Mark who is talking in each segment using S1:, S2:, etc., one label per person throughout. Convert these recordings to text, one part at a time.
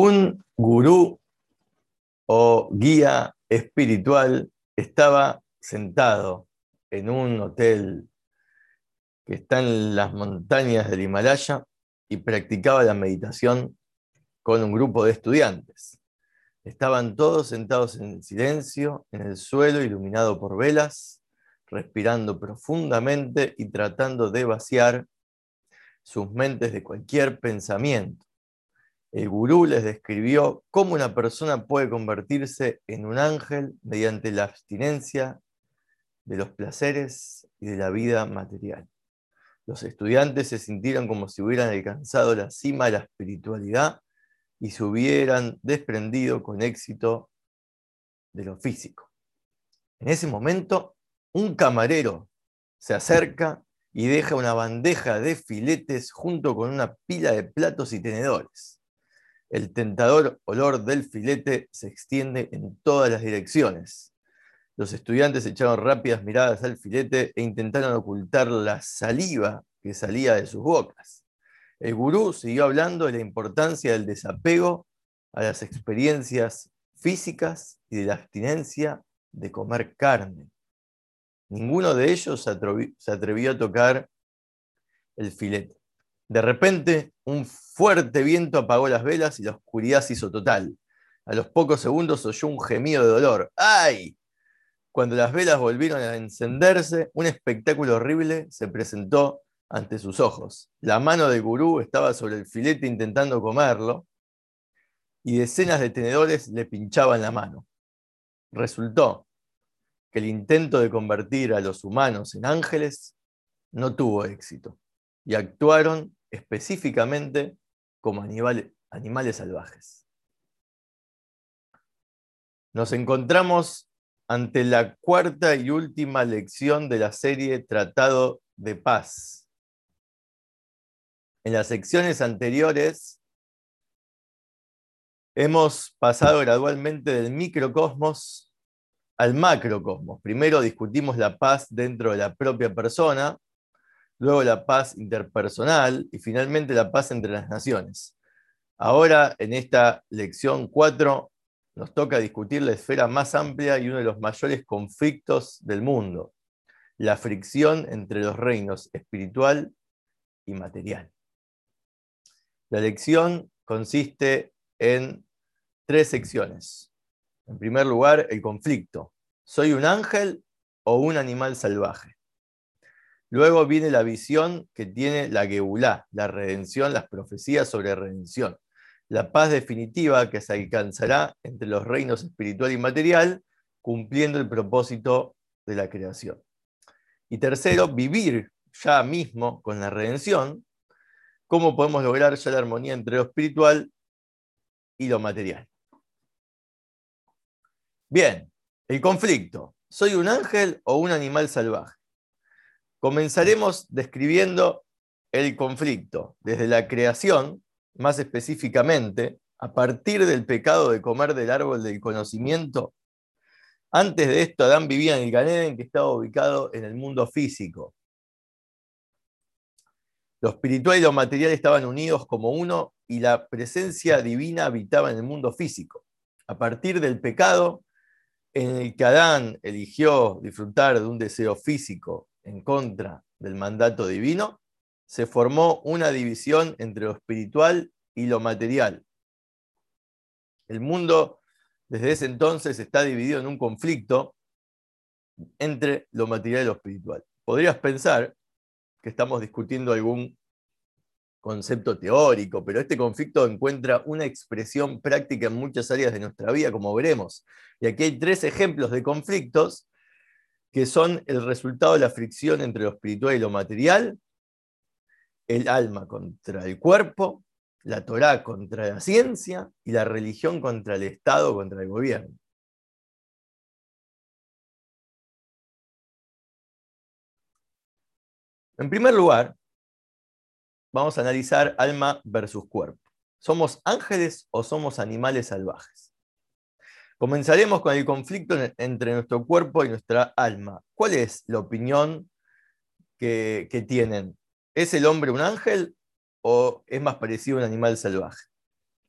S1: Un gurú o guía espiritual estaba sentado en un hotel que está en las montañas del Himalaya y practicaba la meditación con un grupo de estudiantes. Estaban todos sentados en silencio, en el suelo iluminado por velas, respirando profundamente y tratando de vaciar sus mentes de cualquier pensamiento. El gurú les describió cómo una persona puede convertirse en un ángel mediante la abstinencia de los placeres y de la vida material. Los estudiantes se sintieron como si hubieran alcanzado la cima de la espiritualidad y se hubieran desprendido con éxito de lo físico. En ese momento, un camarero se acerca y deja una bandeja de filetes junto con una pila de platos y tenedores. El tentador olor del filete se extiende en todas las direcciones. Los estudiantes echaron rápidas miradas al filete e intentaron ocultar la saliva que salía de sus bocas. El gurú siguió hablando de la importancia del desapego a las experiencias físicas y de la abstinencia de comer carne. Ninguno de ellos se atrevió a tocar el filete. De repente, un fuerte viento apagó las velas y la oscuridad se hizo total. A los pocos segundos oyó un gemido de dolor. ¡Ay! Cuando las velas volvieron a encenderse, un espectáculo horrible se presentó ante sus ojos. La mano del gurú estaba sobre el filete intentando comerlo y decenas de tenedores le pinchaban la mano. Resultó que el intento de convertir a los humanos en ángeles no tuvo éxito y actuaron específicamente como animales, animales salvajes. Nos encontramos ante la cuarta y última lección de la serie Tratado de Paz. En las secciones anteriores hemos pasado gradualmente del microcosmos al macrocosmos. Primero discutimos la paz dentro de la propia persona, luego la paz interpersonal y finalmente la paz entre las naciones. Ahora, en esta lección 4, nos toca discutir la esfera más amplia y uno de los mayores conflictos del mundo, la fricción entre los reinos espiritual y material. La lección consiste en tres secciones. En primer lugar, el conflicto. ¿Soy un ángel o un animal salvaje? Luego viene la visión que tiene la Geulá, la redención, las profecías sobre redención. La paz definitiva que se alcanzará entre los reinos espiritual y material, cumpliendo el propósito de la creación. Y tercero, vivir ya mismo con la redención, cómo podemos lograr ya la armonía entre lo espiritual y lo material. Bien, el conflicto. ¿Soy un ángel o un animal salvaje? Comenzaremos describiendo el conflicto desde la creación, más específicamente, a partir del pecado de comer del árbol del conocimiento. Antes de esto, Adán vivía en el Ganeden, que estaba ubicado en el mundo físico. Lo espiritual y lo material estaban unidos como uno y la presencia divina habitaba en el mundo físico. A partir del pecado, en el que Adán eligió disfrutar de un deseo físico en contra del mandato divino, se formó una división entre lo espiritual y lo material. El mundo desde ese entonces está dividido en un conflicto entre lo material y lo espiritual. Podrías pensar que estamos discutiendo algún concepto teórico, pero este conflicto encuentra una expresión práctica en muchas áreas de nuestra vida, como veremos. Y aquí hay tres ejemplos de conflictos que son el resultado de la fricción entre lo espiritual y lo material, el alma contra el cuerpo, la Torá contra la ciencia y la religión contra el Estado, contra el gobierno. En primer lugar, vamos a analizar alma versus cuerpo. ¿Somos ángeles o somos animales salvajes? Comenzaremos con el conflicto entre nuestro cuerpo y nuestra alma. ¿Cuál es la opinión que, tienen? ¿Es el hombre un ángel o es más parecido a un animal salvaje?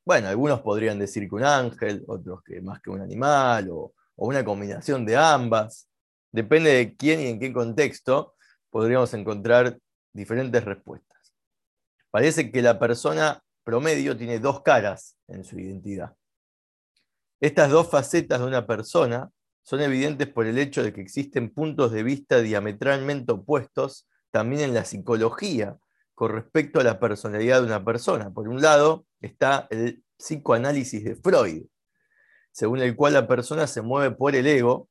S1: bueno, algunos podrían decir que un ángel, otros que más que un animal, o, una combinación de ambas. Depende de quién y en qué contexto podríamos encontrar diferentes respuestas. Parece que la persona promedio tiene dos caras en su identidad. Estas dos facetas de una persona son evidentes por el hecho de que existen puntos de vista diametralmente opuestos también en la psicología con respecto a la personalidad de una persona. Por un lado está el psicoanálisis de Freud, según el cual la persona se mueve por el ego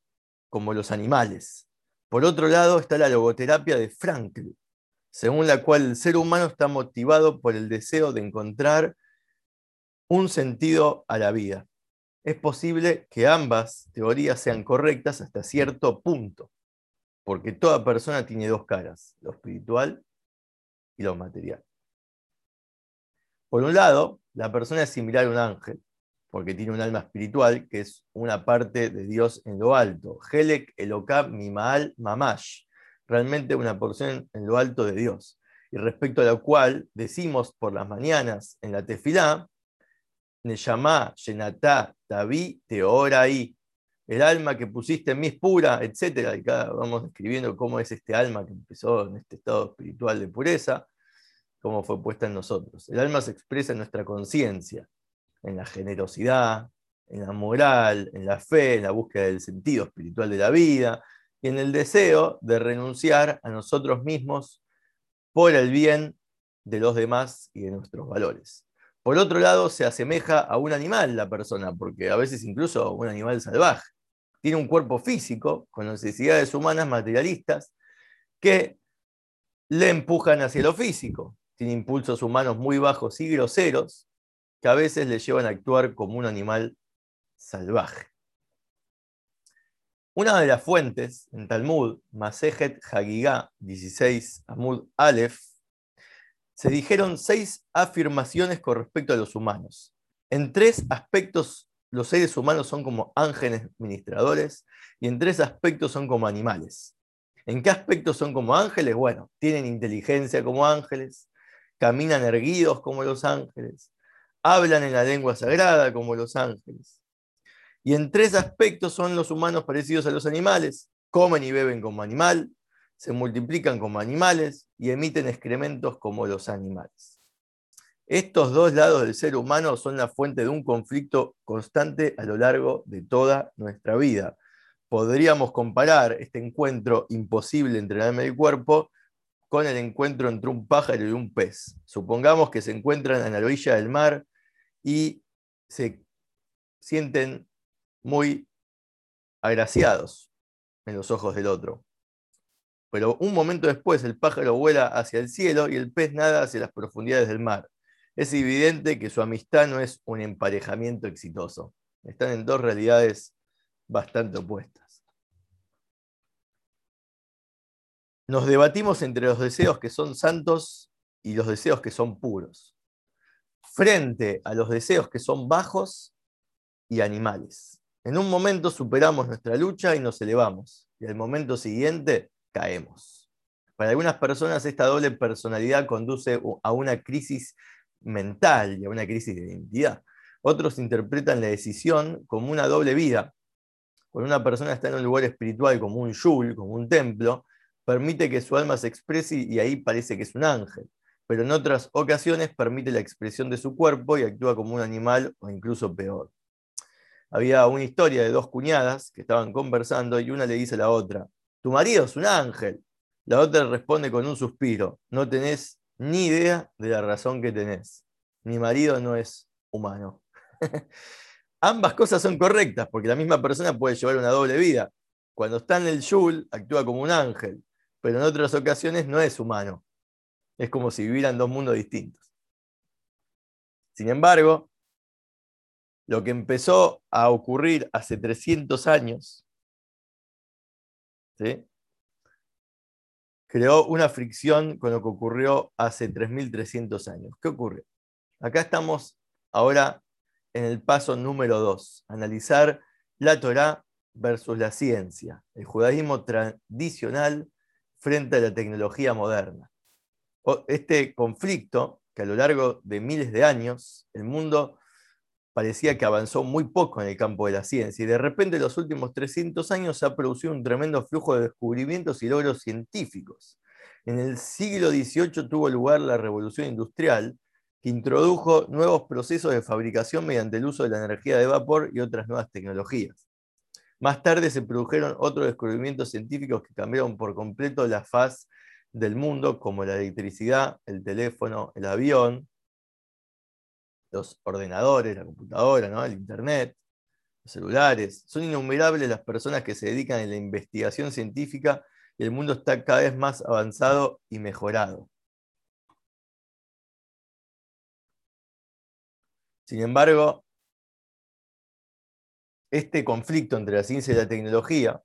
S1: como los animales. Por otro lado está la logoterapia de Frankl, según la cual el ser humano está motivado por el deseo de encontrar un sentido a la vida. Es posible que ambas teorías sean correctas hasta cierto punto, porque toda persona tiene dos caras, lo espiritual y lo material. Por un lado, la persona es similar a un ángel, porque tiene un alma espiritual que es una parte de Dios en lo alto. Helek Elokab Mimaal Mamash, realmente una porción en lo alto de Dios. Y respecto a la cual decimos por las mañanas en la tefilá, Neyamá, Yenatá, Tabi, Teoraí, el alma que pusiste en mí es pura, etc. Y cada vamos describiendo cómo es este alma que empezó en este estado espiritual de pureza, cómo fue puesta en nosotros. El alma se expresa en nuestra conciencia, en la generosidad, en la moral, en la fe, en la búsqueda del sentido espiritual de la vida y en el deseo de renunciar a nosotros mismos por el bien de los demás y de nuestros valores. Por otro lado, se asemeja a un animal la persona, porque a veces incluso un animal salvaje. Tiene un cuerpo físico con necesidades humanas materialistas que le empujan hacia lo físico. Tiene impulsos humanos muy bajos y groseros que a veces le llevan a actuar como un animal salvaje. Una de las fuentes en Talmud, Masejet Hagigah 16 Amud Aleph, se dijeron seis afirmaciones con respecto a los humanos. En tres aspectos los seres humanos son como ángeles ministradores y en tres aspectos son como animales. ¿En qué aspectos son como ángeles? Bueno, tienen inteligencia como ángeles, caminan erguidos como los ángeles, hablan en la lengua sagrada como los ángeles. Y en tres aspectos son los humanos parecidos a los animales. Comen y beben como animal, se multiplican como animales y emiten excrementos como los animales. Estos dos lados del ser humano son la fuente de un conflicto constante a lo largo de toda nuestra vida. Podríamos comparar este encuentro imposible entre el alma y el cuerpo con el encuentro entre un pájaro y un pez. Supongamos que se encuentran en la orilla del mar y se sienten muy agraciados en los ojos del otro. Pero un momento después el pájaro vuela hacia el cielo y el pez nada hacia las profundidades del mar. Es evidente que su amistad no es un emparejamiento exitoso. Están en dos realidades bastante opuestas. Nos debatimos entre los deseos que son santos y los deseos que son puros frente a los deseos que son bajos y animales. En un momento superamos nuestra lucha y nos elevamos, y al momento siguiente caemos. Para algunas personas esta doble personalidad conduce a una crisis mental y a una crisis de identidad. Otros interpretan la decisión como una doble vida. Cuando una persona está en un lugar espiritual como un yul, como un templo, permite que su alma se exprese y ahí parece que es un ángel pero en otras ocasiones permite la expresión de su cuerpo y actúa como un animal o incluso peor. Había una historia de dos cuñadas que estaban conversando y una le dice a la otra, tu marido es un ángel. La otra responde con un suspiro, no tenés ni idea de la razón que tenés. Mi marido no es humano. Ambas cosas son correctas porque la misma persona puede llevar una doble vida. Cuando está en el Yul, actúa como un ángel, pero en otras ocasiones no es humano. Es como si vivieran dos mundos distintos. Sin embargo, lo que empezó a ocurrir hace 300 años, creó una fricción con lo que ocurrió hace 3.300 años. ¿Qué ocurre? Acá estamos ahora en el paso número 2, analizar la Torá versus la ciencia, el judaísmo tradicional frente a la tecnología moderna este conflicto que a lo largo de miles de años el mundo parecía que avanzó muy poco en el campo de la ciencia y de repente en los últimos 300 años se ha producido un tremendo flujo de descubrimientos y logros científicos. En el siglo XVIII tuvo lugar la revolución industrial, que introdujo nuevos procesos de fabricación mediante el uso de la energía de vapor y otras nuevas tecnologías. Más tarde se produjeron otros descubrimientos científicos que cambiaron por completo la faz del mundo, como la electricidad, el teléfono, el avión, los ordenadores, la computadora, el internet, los celulares. Son innumerables las personas que se dedican a la investigación científica y el mundo está cada vez más avanzado y mejorado. Sin embargo, este conflicto entre la ciencia y la tecnología,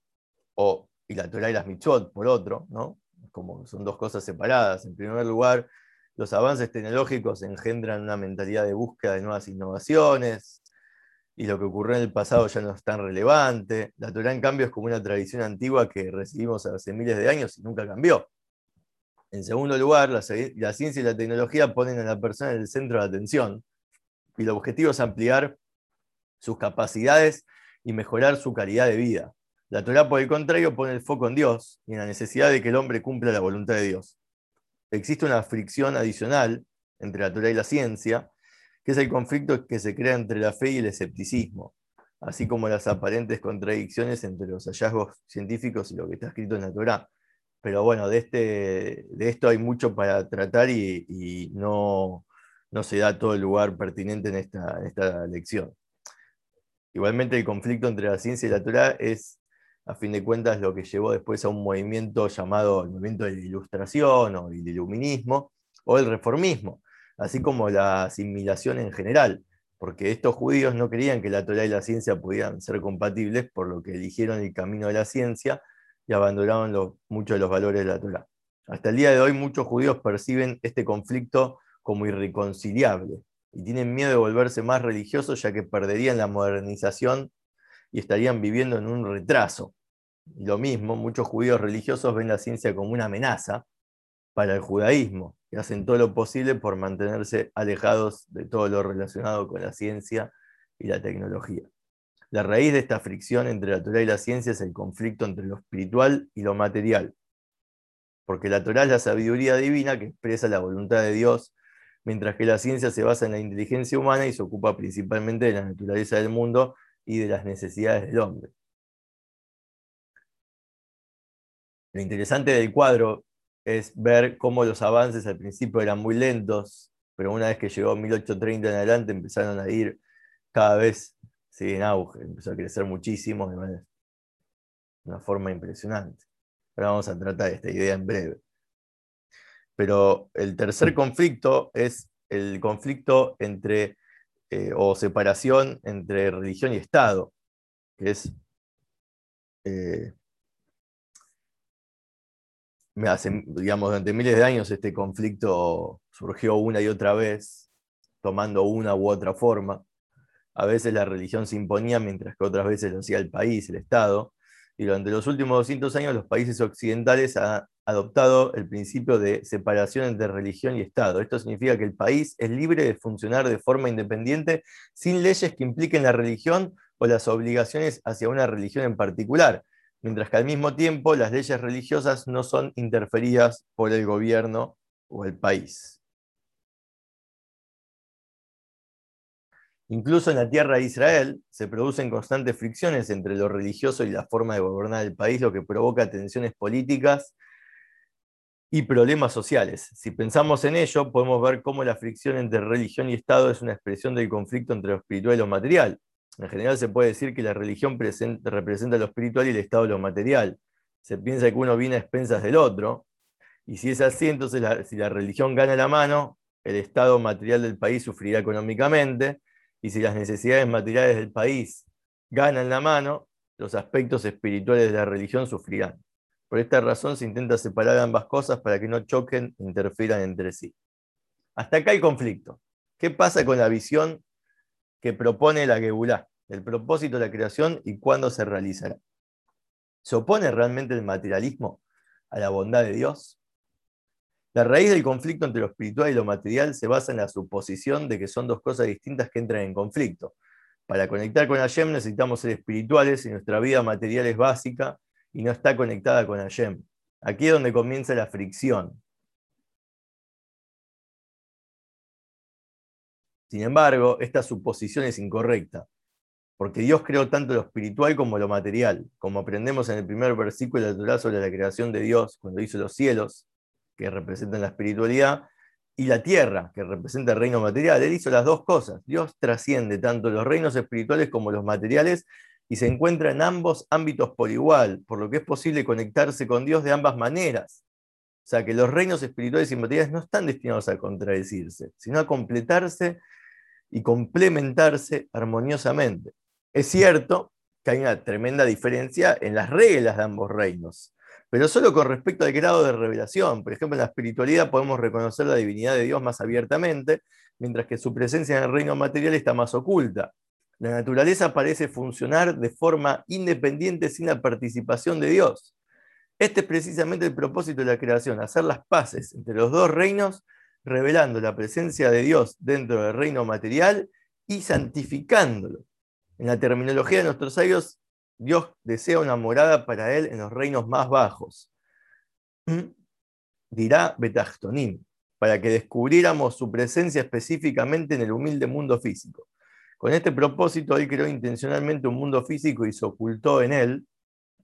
S1: o, y la Torah y las mitzvot, por otro, ¿no? como son dos cosas separadas. En primer lugar, los avances tecnológicos engendran una mentalidad de búsqueda de nuevas innovaciones, y lo que ocurrió en el pasado ya no es tan relevante. La Torah, en cambio, es como una tradición antigua que recibimos hace miles de años y nunca cambió. En segundo lugar, la, ciencia y la tecnología ponen a la persona en el centro de atención, y el objetivo es ampliar sus capacidades y mejorar su calidad de vida. La Torah, por el contrario, pone el foco en Dios y en la necesidad de que el hombre cumpla la voluntad de Dios existe una fricción adicional entre la Torah y la ciencia, que es el conflicto que se crea entre la fe y el escepticismo, así como las aparentes contradicciones entre los hallazgos científicos y lo que está escrito en la Torah. Pero bueno, de, este, de esto hay mucho para tratar y, no, no, se da todo el lugar pertinente en esta, en esta lección. Igualmente el conflicto entre la ciencia y la Torah es a fin de cuentas lo que llevó después a un movimiento llamado el movimiento de la ilustración o el iluminismo o el reformismo, así como la asimilación en general, porque estos judíos no creían que la Torah y la ciencia pudieran ser compatibles, por lo que eligieron el camino de la ciencia y abandonaron muchos de los valores de la Torah. Hasta el día de hoy muchos judíos perciben este conflicto como irreconciliable y tienen miedo de volverse más religiosos ya que perderían la modernización y estarían viviendo en un retraso. Lo mismo, muchos judíos religiosos ven la ciencia como una amenaza para el judaísmo y hacen todo lo posible por mantenerse alejados de todo lo relacionado con la ciencia y la tecnología. La raíz de esta fricción entre la Torah y la ciencia es el conflicto entre lo espiritual y lo material, porque la Torah es la sabiduría divina que expresa la voluntad de Dios, mientras que la ciencia se basa en la inteligencia humana y se ocupa principalmente de la naturaleza del mundo y de las necesidades del hombre. Lo interesante del cuadro es ver cómo los avances al principio eran muy lentos, pero una vez que llegó 1830 en adelante empezaron a ir cada vez en auge, empezó a crecer muchísimo de una forma impresionante. Ahora vamos a tratar esta idea en breve. Pero el tercer conflicto es el conflicto entre eh, o separación entre religión y Estado, que es eh, digamos, durante miles de años este conflicto surgió una y otra vez, tomando una u otra forma. A veces la religión se imponía, mientras que otras veces lo hacía el país, el Estado. Y durante los últimos 200 años los países occidentales han adoptado el principio de separación entre religión y Estado. Esto significa que el país es libre de funcionar de forma independiente sin leyes que impliquen la religión o las obligaciones hacia una religión en particular, mientras que al mismo tiempo las leyes religiosas no son interferidas por el gobierno o el país. Incluso en la tierra de Israel se producen constantes fricciones entre lo religioso y la forma de gobernar el país, lo que provoca tensiones políticas y problemas sociales. Si pensamos en ello, podemos ver cómo la fricción entre religión y Estado es una expresión del conflicto entre lo espiritual y lo material. En general se puede decir que la religión representa lo espiritual y el Estado lo material. Se piensa que uno viene a expensas del otro, y si es así, entonces si la religión gana la mano, el estado material del país sufrirá económicamente, y si las necesidades materiales del país ganan la mano, los aspectos espirituales de la religión sufrirán. Por esta razón se intenta separar ambas cosas para que no choquen e interfieran entre sí. Hasta acá hay conflicto. ¿Qué pasa con la visión que propone la Gebulá, el propósito de la creación y cuándo se realizará? ¿Se opone realmente el materialismo a la bondad de Dios? La raíz del conflicto entre lo espiritual y lo material se basa en la suposición de que son dos cosas distintas que entran en conflicto. Para conectar con Hashem necesitamos ser espirituales y nuestra vida material es básica y no está conectada con Hashem. Aquí es donde comienza la fricción. Sin embargo, esta suposición es incorrecta, porque Dios creó tanto lo espiritual como lo material, como aprendemos en el primer versículo de la Torah sobre la creación de Dios, cuando hizo los cielos, que representan la espiritualidad, y la tierra, que representa el reino material. Él hizo las dos cosas. Dios trasciende tanto los reinos espirituales como los materiales y se encuentra en ambos ámbitos por igual, por lo que es posible conectarse con Dios de ambas maneras. O sea que los reinos espirituales y materiales no están destinados a contradecirse, sino a completarse y complementarse armoniosamente. Es cierto que hay una tremenda diferencia en las reglas de ambos reinos pero solo con respecto al grado de revelación. Por ejemplo, en la espiritualidad podemos reconocer la divinidad de Dios más abiertamente, mientras que su presencia en el reino material está más oculta. La naturaleza parece funcionar de forma independiente sin la participación de Dios. Este es precisamente el propósito de la creación, hacer las paces entre los dos reinos, revelando la presencia de Dios dentro del reino material y santificándolo. En la terminología de nuestros años, Dios desea una morada para él en los reinos más bajos. ¿Mm? Dirá Betachtonim, para que descubriéramos su presencia específicamente en el humilde mundo físico. Con este propósito, él creó intencionalmente un mundo físico y se ocultó en él,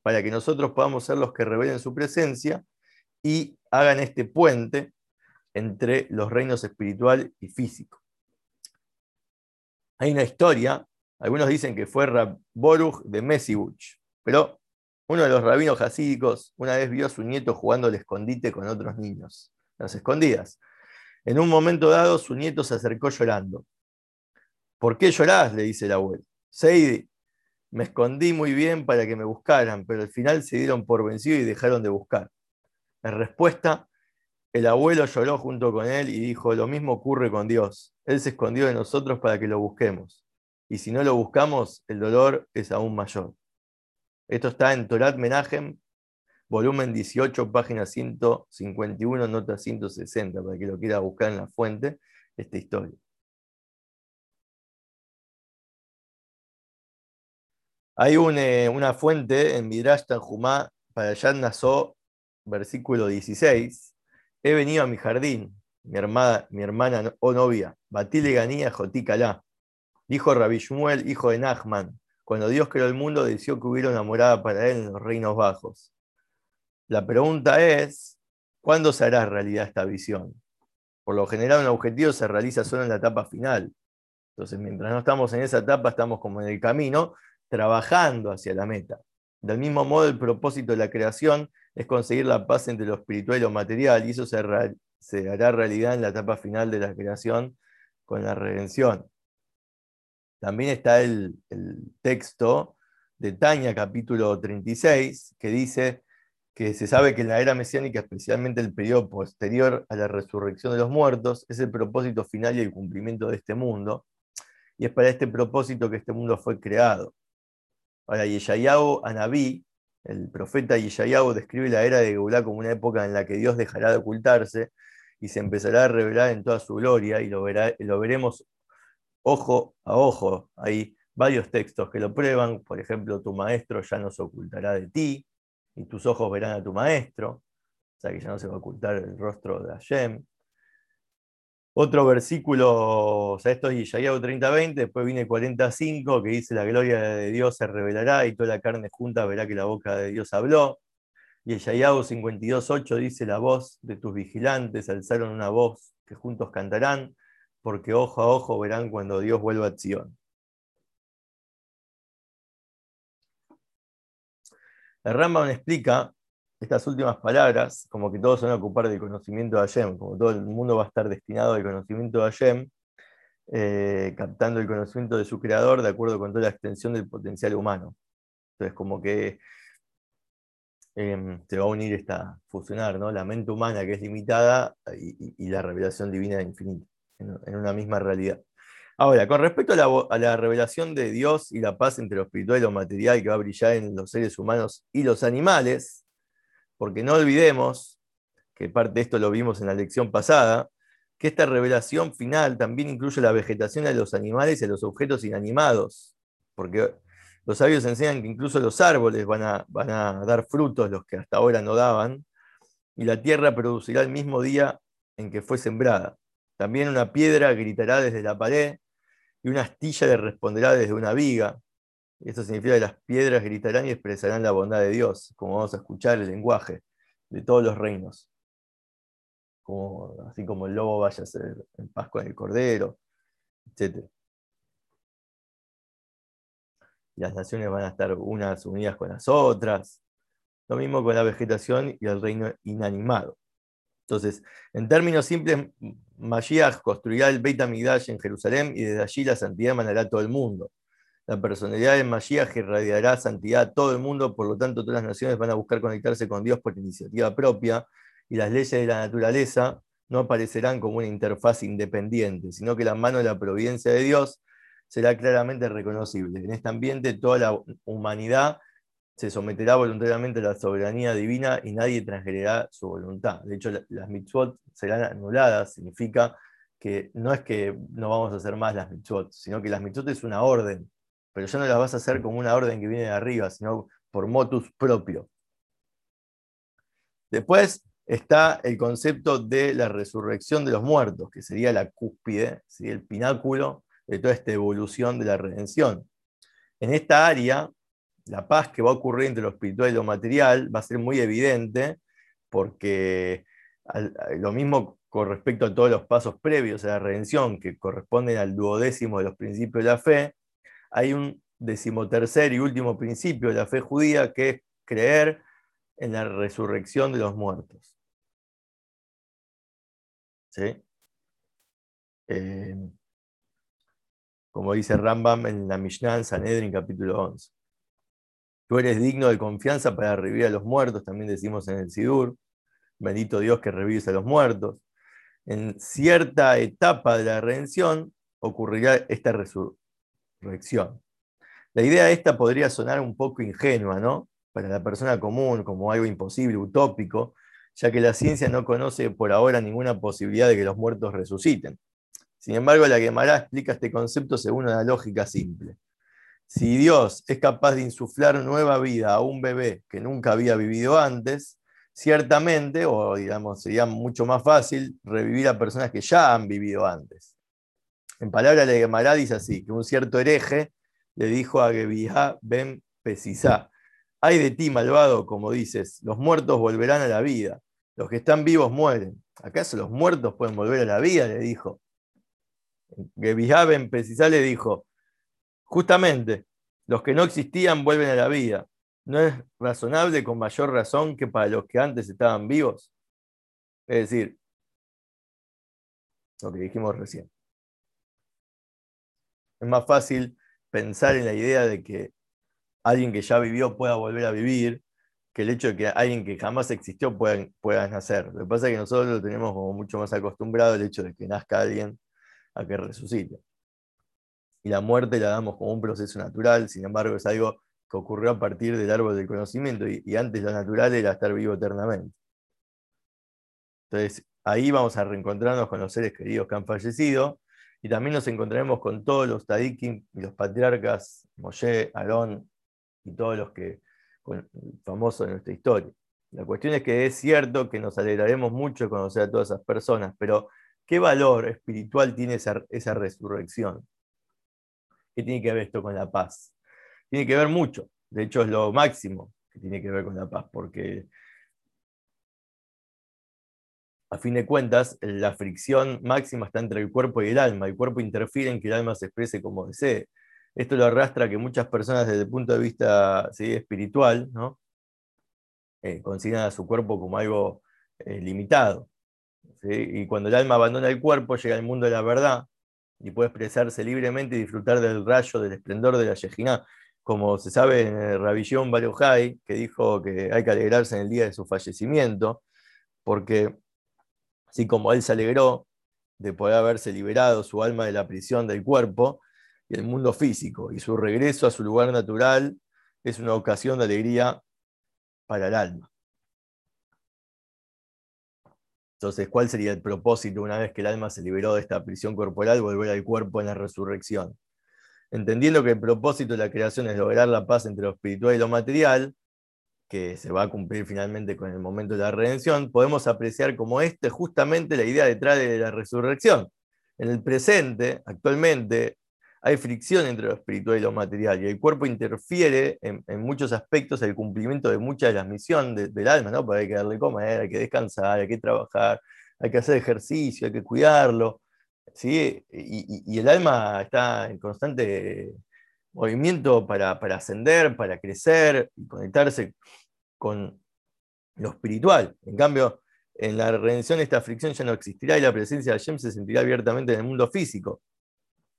S1: para que nosotros podamos ser los que revelen su presencia y hagan este puente entre los reinos espiritual y físico. Hay una historia algunos dicen que fue Boruch de Mesibuch, pero uno de los rabinos hasídicos una vez vio a su nieto jugando al escondite con otros niños, las escondidas. En un momento dado, su nieto se acercó llorando. ¿Por qué llorás? le dice el abuelo. Seidi, me escondí muy bien para que me buscaran, pero al final se dieron por vencido y dejaron de buscar. En respuesta, el abuelo lloró junto con él y dijo, lo mismo ocurre con Dios. Él se escondió de nosotros para que lo busquemos y si no lo buscamos, el dolor es aún mayor. Esto está en Torat Menajem, volumen 18, página 151, nota 160, para que lo quiera buscar en la fuente, esta historia. Hay eh, una fuente en Midrash Tanjumá para Yad Naso, versículo 16. He venido a mi jardín, mi hermana, mi hermana o novia, Batile Ganía Joticalá Dijo Rabbi Shmuel, hijo de Nachman, cuando Dios creó el mundo, deseó que hubiera una morada para él en los reinos bajos. La pregunta es, ¿cuándo se hará realidad esta visión? Por lo general, un objetivo se realiza solo en la etapa final. Entonces, mientras no estamos en esa etapa, estamos como en el camino, trabajando hacia la meta. Del mismo modo, el propósito de la creación es conseguir la paz entre lo espiritual y lo material, y eso se, hará realidad en la etapa final de la creación con la redención. También está el, texto de Tania, capítulo 36, que dice que se sabe que la era mesiánica, especialmente el periodo posterior a la resurrección de los muertos, es el propósito final y el cumplimiento de este mundo. Y es para este propósito que este mundo fue creado. Ahora, Yeshayahu Anabí, el profeta Yeshayahu, describe la era de Geulah como una época en la que Dios dejará de ocultarse y se empezará a revelar en toda su gloria, y lo, lo veremos ojo a ojo. Hay varios textos que lo prueban, por ejemplo, tu maestro ya no se ocultará de ti y tus ojos verán a tu maestro, o sea que ya no se va a ocultar el rostro de Hashem. Otro versículo, o sea, esto es Isaías 30:20, después viene 45, que dice, la gloria de Dios se revelará y toda la carne junta verá que la boca de Dios habló. Y Isaías 52:8 dice, la voz de tus vigilantes alzaron una voz que juntos cantarán porque ojo a ojo verán cuando Dios vuelva a acción. El Rambam explica estas últimas palabras como que todos van a ocupar del conocimiento de Hashem, como todo el mundo va a estar destinado al conocimiento de Hashem, eh, captando el conocimiento de su creador de acuerdo con toda la extensión del potencial humano. Entonces, como que em, se va a unir esta, fusionar ¿no? la mente humana que es limitada y, y la revelación divina infinita en, una misma realidad. Ahora, con respecto a la, revelación de Dios y la paz entre lo espiritual y lo material que va a brillar en los seres humanos y los animales, porque no olvidemos que parte de esto lo vimos en la lección pasada, que esta revelación final también incluye la vegetación de los animales y los objetos inanimados, porque los sabios enseñan que incluso los árboles a, van a dar frutos, los que hasta ahora no daban, y la tierra producirá el mismo día en que fue sembrada. También una piedra gritará desde la pared y una astilla le responderá desde una viga. Esto significa que las piedras gritarán y expresarán la bondad de Dios, como vamos a escuchar el lenguaje de todos los reinos así como el lobo vaya a ser en paz con el cordero, etc. Las naciones van a estar unas unidas con las otras. Lo mismo con la vegetación y el reino inanimado. Entonces, en términos simples, Mashiach construirá el Beit HaMikdash en Jerusalén y desde allí la santidad emanará a todo el mundo. La personalidad de Mashiach irradiará santidad a todo el mundo, por lo tanto todas las naciones van a buscar conectarse con Dios por iniciativa propia y las leyes de la naturaleza no aparecerán como una interfaz independiente, sino que la mano de la providencia de Dios será claramente reconocible. En este ambiente toda la humanidad se someterá voluntariamente a la soberanía divina y nadie transgredirá su voluntad. De hecho, las mitzvot serán anuladas, significa que no es que no vamos a hacer más las mitzvot, sino que las mitzvot es una orden, pero ya no las vas a hacer como una orden que viene de arriba, sino por motus propio. Después, está el concepto de la resurrección de los muertos, que sería la cúspide, el pináculo de toda esta evolución de la redención. En esta área, la paz que va a ocurrir entre lo espiritual y lo material va a ser muy evidente, porque lo mismo con respecto a todos los pasos previos a la redención, que corresponden al duodécimo de los principios de la fe, hay un decimotercer y último principio de la fe judía, que es creer en la resurrección de los muertos. ¿sí? Eh, como dice Rambam en la Mishnah en Sanedrin capítulo 11. Tú eres digno de confianza para revivir a los muertos, también decimos en el Sidur. Bendito Dios que revives a los muertos. En cierta etapa de la redención ocurrirá esta La idea esta podría sonar un poco ingenua, ¿no? Para la persona común, como algo imposible, utópico, ya que la ciencia no conoce por ahora ninguna posibilidad de que los muertos resuciten. Sin embargo, la Gemara explica este concepto según una lógica simple. Si Dios es capaz de insuflar nueva vida a un bebé que nunca había vivido antes, ciertamente, o digamos, sería mucho más fácil revivir a personas que ya han vivido antes. En palabras de Gemara dice así, que un cierto hereje le dijo a Gebihá ben Pesisá, hay de ti, malvado, como dices, los muertos volverán a la vida, los que están vivos mueren. ¿Acaso los muertos pueden volver a la vida? le dijo. Gebihaben Pesisá le dijo, justamente, los que no existían vuelven a la vida. ¿No es razonable con mayor razón que para los que antes estaban vivos? Es decir, lo que dijimos recién. Es más fácil pensar en la idea de que alguien que ya vivió pueda volver a vivir, que el hecho de que alguien que jamás existió pueda, pueda nacer. Lo que pasa es que nosotros lo tenemos como mucho más acostumbrado el hecho de que nazca alguien a que resucite. Y la muerte la damos como un proceso natural, sin embargo es algo que ocurrió a partir del árbol del conocimiento y, antes lo natural era estar vivo eternamente. Entonces ahí vamos a reencontrarnos con los seres queridos que han fallecido y también nos encontraremos con todos los tadikim y los patriarcas, Moshe, Aarón, y todos los que famosos en nuestra historia. La cuestión es que es cierto que nos alegraremos mucho de conocer a todas esas personas, pero ¿qué valor espiritual tiene esa, esa resurrección? ¿Qué tiene que ver esto con la paz? Tiene que ver mucho, de hecho es lo máximo que tiene que ver con la paz, porque a fin de cuentas, la fricción máxima está entre el cuerpo y el alma. El cuerpo interfiere en que el alma se exprese como desee. Esto lo arrastra que muchas personas desde el punto de vista espiritual ¿no? Eh, consideran a su cuerpo como algo eh, limitado. Y cuando el alma abandona el cuerpo, llega al mundo de la verdad y puede expresarse libremente y disfrutar del rayo, del esplendor de la Yejiná. Como se sabe en el Rabillón Barujay, que dijo que hay que alegrarse en el día de su fallecimiento, porque así como él se alegró de poder haberse liberado su alma de la prisión del cuerpo, y el mundo físico, y su regreso a su lugar natural es una ocasión de alegría para el alma. Entonces, ¿cuál sería el propósito una vez que el alma se liberó de esta prisión corporal, volver al cuerpo en la resurrección? Entendiendo que el propósito de la creación es lograr la paz entre lo espiritual y lo material, que se va a cumplir finalmente con el momento de la redención, podemos apreciar como este justamente la idea detrás de la resurrección. En el presente, actualmente, hay fricción entre lo espiritual y lo material, y el cuerpo interfiere en, muchos aspectos el cumplimiento de muchas de las misiones del alma, ¿no? Porque hay que darle comer, hay que descansar, hay que trabajar, hay que hacer ejercicio, hay que cuidarlo, ¿sí? Y, el alma está en constante movimiento para, ascender, para crecer y conectarse con lo espiritual. En cambio, en la redención esta fricción ya no existirá y la presencia de Hashem se sentirá abiertamente en el mundo físico.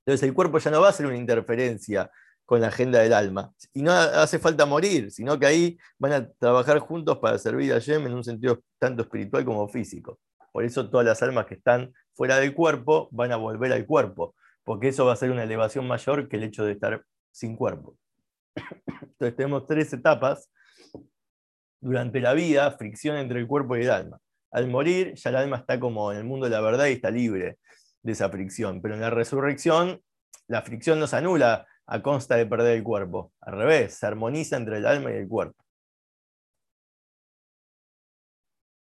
S1: Entonces el cuerpo ya no va a ser una interferencia con la agenda del alma. Y no hace falta morir, sino que ahí van a trabajar juntos para servir a Yem en un sentido tanto espiritual como físico. Por eso todas las almas que están fuera del cuerpo van a volver al cuerpo, porque eso va a ser una elevación mayor que el hecho de estar sin cuerpo. Entonces tenemos tres etapas durante la vida, fricción entre el cuerpo y el alma. Al morir, ya el alma está como en el mundo de la verdad y está libre de esa fricción. Pero en la resurrección, la fricción no se anula a consta de perder el cuerpo. Al revés, se armoniza entre el alma y el cuerpo.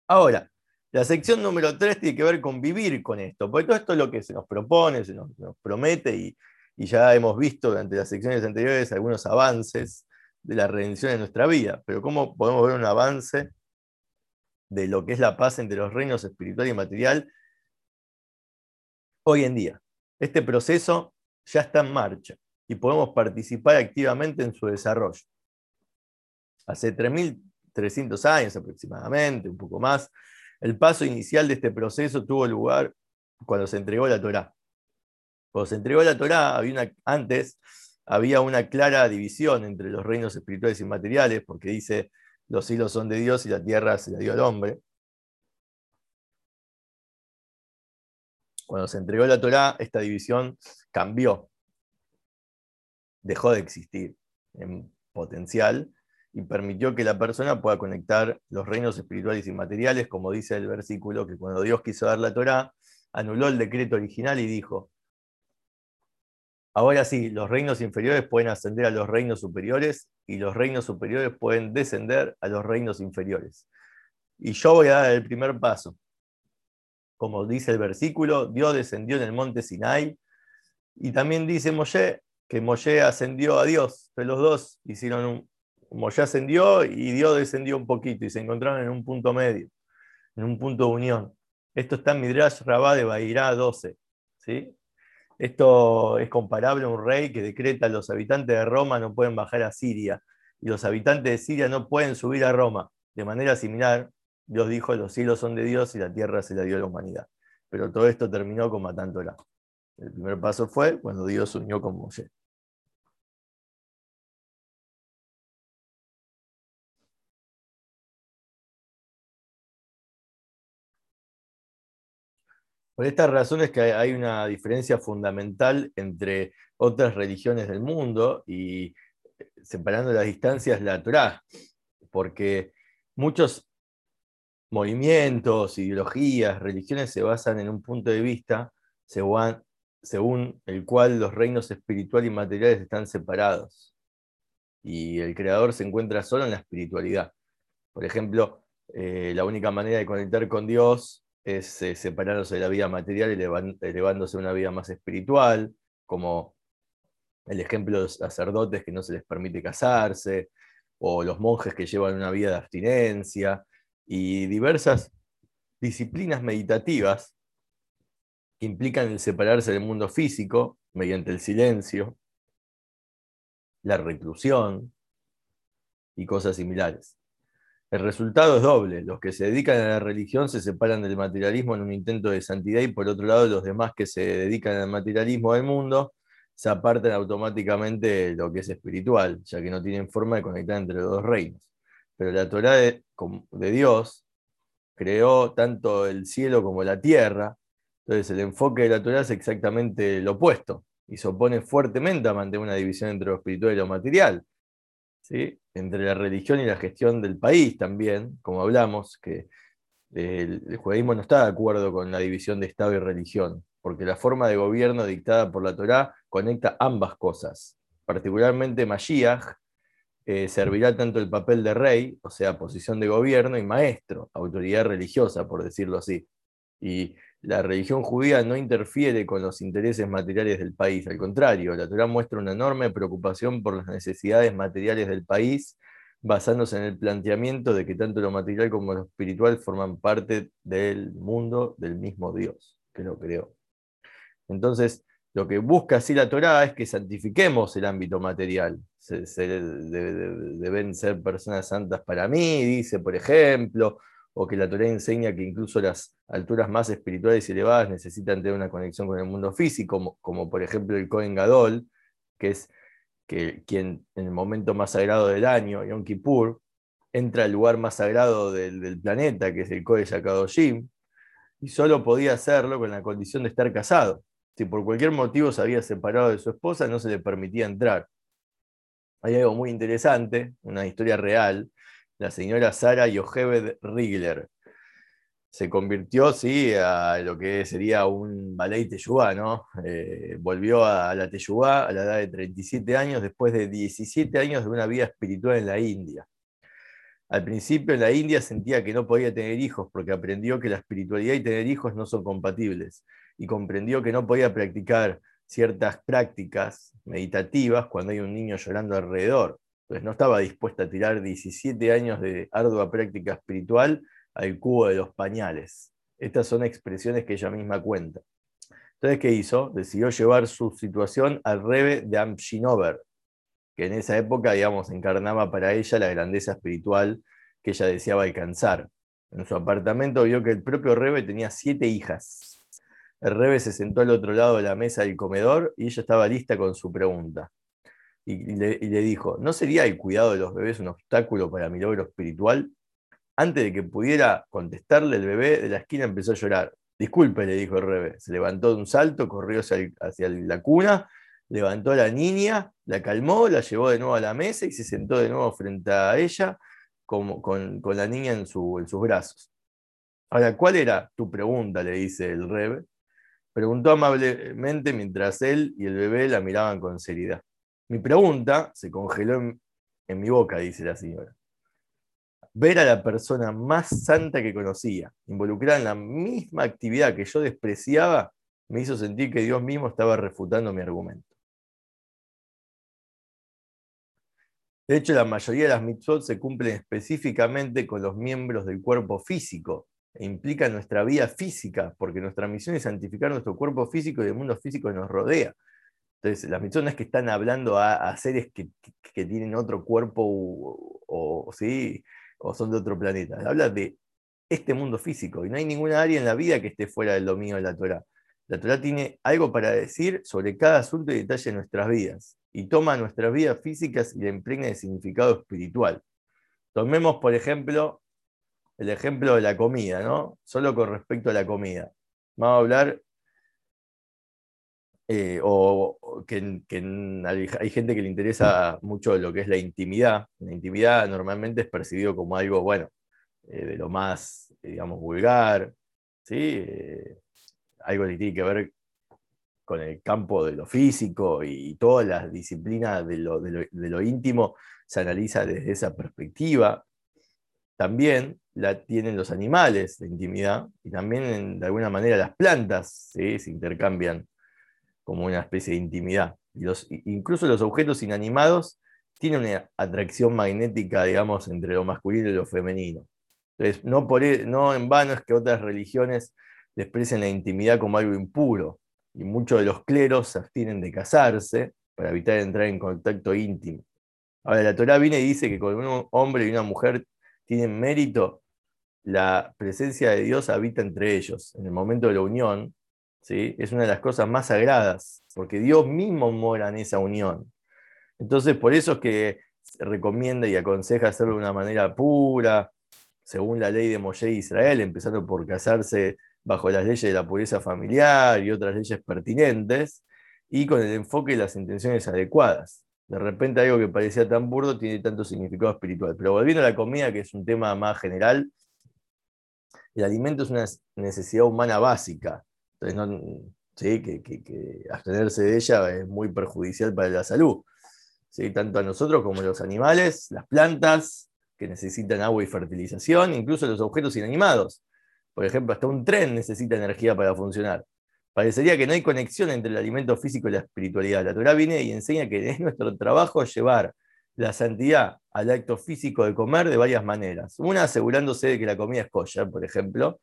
S1: Ahora, la sección número 3 tiene que ver con vivir con esto, porque todo esto es lo que se nos propone, se nos, promete y, y, ya hemos visto durante las secciones anteriores algunos avances de la redención en nuestra vida. Pero ¿cómo podemos ver un avance de lo que es la paz entre los reinos espiritual y material hoy en día. Este proceso ya está en marcha y podemos participar activamente en su desarrollo. Hace 3.300 años aproximadamente, un poco más, el paso inicial de este proceso tuvo lugar cuando se entregó la Torá. Cuando se entregó la Torá, había antes había una clara división entre los reinos espirituales y materiales, porque dice, los cielos son de Dios y la tierra se la dio al hombre. Cuando se entregó la Torá, esta división cambió, dejó de existir en potencial y permitió que la persona pueda conectar los reinos espirituales y materiales, como dice el versículo, que cuando Dios quiso dar la Torá, anuló el decreto original y dijo, ahora sí, los reinos inferiores pueden ascender a los reinos superiores y los reinos superiores pueden descender a los reinos inferiores. Y yo voy a dar el primer paso como dice el versículo, Dios descendió en el monte Sinai. Y también dice Moshe que Moshe ascendió a Dios. Entonces los dos hicieron un... Moshe ascendió y Dios descendió un poquito y se encontraron en un punto medio, en un punto de unión. Esto está en Midrash Rabá de Bairá 12. ¿sí? Esto es comparable a un rey que decreta los habitantes de Roma no pueden bajar a Siria y los habitantes de Siria no pueden subir a Roma. De manera similar, Dios dijo, los cielos son de Dios y la tierra se la dio a la humanidad. Pero todo esto terminó con matándola. El primer paso fue cuando Dios unió con Moshe. Por estas razones que hay una diferencia fundamental entre otras religiones del mundo y eh, separando las distancias la porque muchos movimientos, ideologías, religiones se basan en un punto de vista según, el cual los reinos espirituales y materiales están separados. Y el creador se encuentra solo en la espiritualidad. Por ejemplo, eh, la única manera de conectar con Dios es eh, separarse de la vida material elevándose a una vida más espiritual, como el ejemplo de los sacerdotes que no se les permite casarse, o los monjes que llevan una vida de abstinencia, y diversas disciplinas meditativas que implican el separarse del mundo físico mediante el silencio, la reclusión y cosas similares. El resultado es doble. Los que se dedican a la religión se separan del materialismo en un intento de santidad y por otro lado los demás que se dedican al materialismo del mundo se apartan automáticamente de lo que es espiritual, ya que no tienen forma de conectar entre los dos reinos pero la Torah de, Dios creó tanto el cielo como la tierra, entonces el enfoque de la Torah es exactamente lo opuesto y se opone fuertemente a mantener una división entre lo espiritual y lo material, ¿sí? Entre la religión y la gestión del país también, como hablamos, que el, judaísmo no está de acuerdo con la división de Estado y religión, porque la forma de gobierno dictada por la Torá conecta ambas cosas. Particularmente Mashiach eh, servirá tanto el papel de rey, o sea, posición de gobierno, y maestro, autoridad religiosa, por decirlo así. Y la religión judía no interfiere con los intereses materiales del país, al contrario, la Torah muestra una enorme preocupación por las necesidades materiales del país, basándose en el planteamiento de que tanto lo material como lo espiritual forman parte del mundo del mismo Dios, que lo creó. Entonces, lo que busca así la Torá es que santifiquemos el ámbito material. deben ser personas santas para mí, dice, por ejemplo, o que la Torah enseña que incluso las alturas más espirituales y elevadas necesitan tener una conexión con el mundo físico, como, por ejemplo el Kohen Gadol, que es que, quien en el momento más sagrado del año, Yom Kippur, entra al lugar más sagrado del, planeta, que es el Kohen Yakadoshim, y solo podía hacerlo con la condición de estar casado. Si por cualquier motivo se había separado de su esposa, no se le permitía entrar. Hay algo muy interesante, una historia real, la señora Sara Yocheved Rigler. Se convirtió, sí, a lo que sería un ballet teyubá, ¿no? Eh, volvió a la teyubá a la edad de 37 años, después de 17 años de una vida espiritual en la India. Al principio en la India sentía que no podía tener hijos porque aprendió que la espiritualidad y tener hijos no son compatibles y comprendió que no podía practicar ciertas prácticas meditativas cuando hay un niño llorando alrededor. Entonces no estaba dispuesta a tirar 17 años de ardua práctica espiritual al cubo de los pañales. Estas son expresiones que ella misma cuenta. Entonces, ¿qué hizo? Decidió llevar su situación al Rebe de Amshinover, que en esa época, digamos, encarnaba para ella la grandeza espiritual que ella deseaba alcanzar. En su apartamento vio que el propio Rebe tenía siete hijas. El Rebe se sentó al otro lado de la mesa del comedor y ella estaba lista con su pregunta y le, dijo, ¿no sería el cuidado de los bebés un obstáculo para mi logro espiritual? Antes de que pudiera contestarle, el bebé de la esquina empezó a llorar. Disculpe, le dijo el rebe. Se levantó de un salto, corrió hacia, la cuna, levantó a la niña, la calmó, la llevó de nuevo a la mesa y se sentó de nuevo frente a ella con, la niña en, en sus brazos. Ahora, ¿cuál era tu pregunta? le dice el rebe. Preguntó amablemente mientras él y el bebé la miraban con seriedad. Mi pregunta se congeló en, mi boca, dice la señora. Ver a la persona más santa que conocía, involucrada en la misma actividad que yo despreciaba, me hizo sentir que Dios mismo estaba refutando mi argumento. De hecho, la mayoría de las mitzvot se cumplen específicamente con los miembros del cuerpo físico e implican nuestra vida física, porque nuestra misión es santificar nuestro cuerpo físico y el mundo físico que nos rodea. Entonces, las es que están hablando a, seres que, tienen otro cuerpo o, ¿sí? o son de otro planeta. Habla de este mundo físico y no hay ninguna área en la vida que esté fuera del dominio de la Torah. La Torah tiene algo para decir sobre cada asunto y detalle de nuestras vidas y toma nuestras vidas físicas y la impregna de significado espiritual. Tomemos, por ejemplo, el ejemplo de la comida, ¿no? Solo con respecto a la comida. Vamos a hablar eh, o que, hay gente que le interesa mucho lo que es la intimidad. La intimidad normalmente es percibido como algo, bueno, eh, de lo más, digamos, vulgar, ¿sí? Eh, algo que tiene que ver con el campo de lo físico y, todas las disciplinas de lo, de lo íntimo se analiza desde esa perspectiva. También la tienen los animales, la intimidad, y también de alguna manera las plantas ¿sí? se intercambian como una especie de intimidad. Los, incluso los objetos inanimados tienen una atracción magnética, digamos, entre lo masculino y lo femenino. Entonces, no, por, e, no en vano es que otras religiones desprecian la intimidad como algo impuro, y muchos de los cleros se abstienen de casarse para evitar entrar en contacto íntimo. Ahora, la Torah viene y dice que cuando un hombre y una mujer tienen mérito, la presencia de Dios habita entre ellos. En el momento de la unión, es una de las cosas más sagradas, porque Dios mismo mora en esa unión. Entonces, por eso es que recomienda y aconseja hacerlo de una manera pura, según la ley de Moshe e Israel, empezando por casarse bajo las leyes de la pureza familiar y otras leyes pertinentes, y con el enfoque y las intenciones adecuadas. De repente algo que parecía tan burdo tiene tanto significado espiritual. Pero volviendo a la comida, que es un tema más general, el alimento es una necesidad humana básica. Entonces, ¿sí? que, abstenerse de ella es muy perjudicial para la salud. ¿sí? Tanto a nosotros como a los animales, las plantas que necesitan agua y fertilización, incluso los objetos inanimados. Por ejemplo, hasta un tren necesita energía para funcionar. Parecería que no hay conexión entre el alimento físico y la espiritualidad. La Torah viene y enseña que es nuestro trabajo llevar la santidad al acto físico de comer de varias maneras. Una asegurándose de que la comida es kosher, por ejemplo.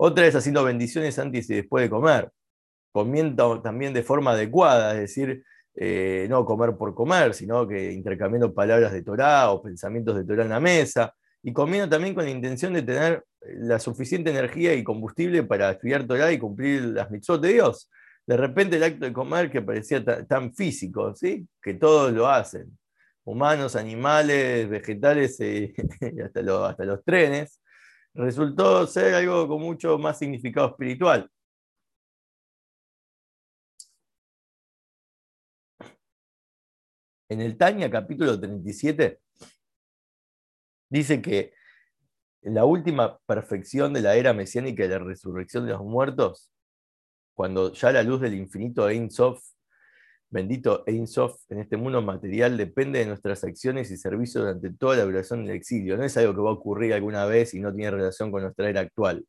S1: Otra es haciendo bendiciones antes y después de comer. Comiendo también de forma adecuada, es decir, eh, no comer por comer, sino que intercambiando palabras de Torah o pensamientos de Torah en la mesa. Y comiendo también con la intención de tener la suficiente energía y combustible para estudiar Torah y cumplir las mitzvot de Dios. De repente el acto de comer que parecía tan, físico, ¿sí? que todos lo hacen, humanos, animales, vegetales eh, hasta los trenes, resultó ser algo con mucho más significado espiritual. En el Tania, capítulo 37, dice que la última perfección de la era mesiánica y la resurrección de los muertos, cuando ya la luz del infinito Ein Sof Bendito Ein en este mundo material depende de nuestras acciones y servicios durante toda la duración del exilio. No es algo que va a ocurrir alguna vez y no tiene relación con nuestra era actual.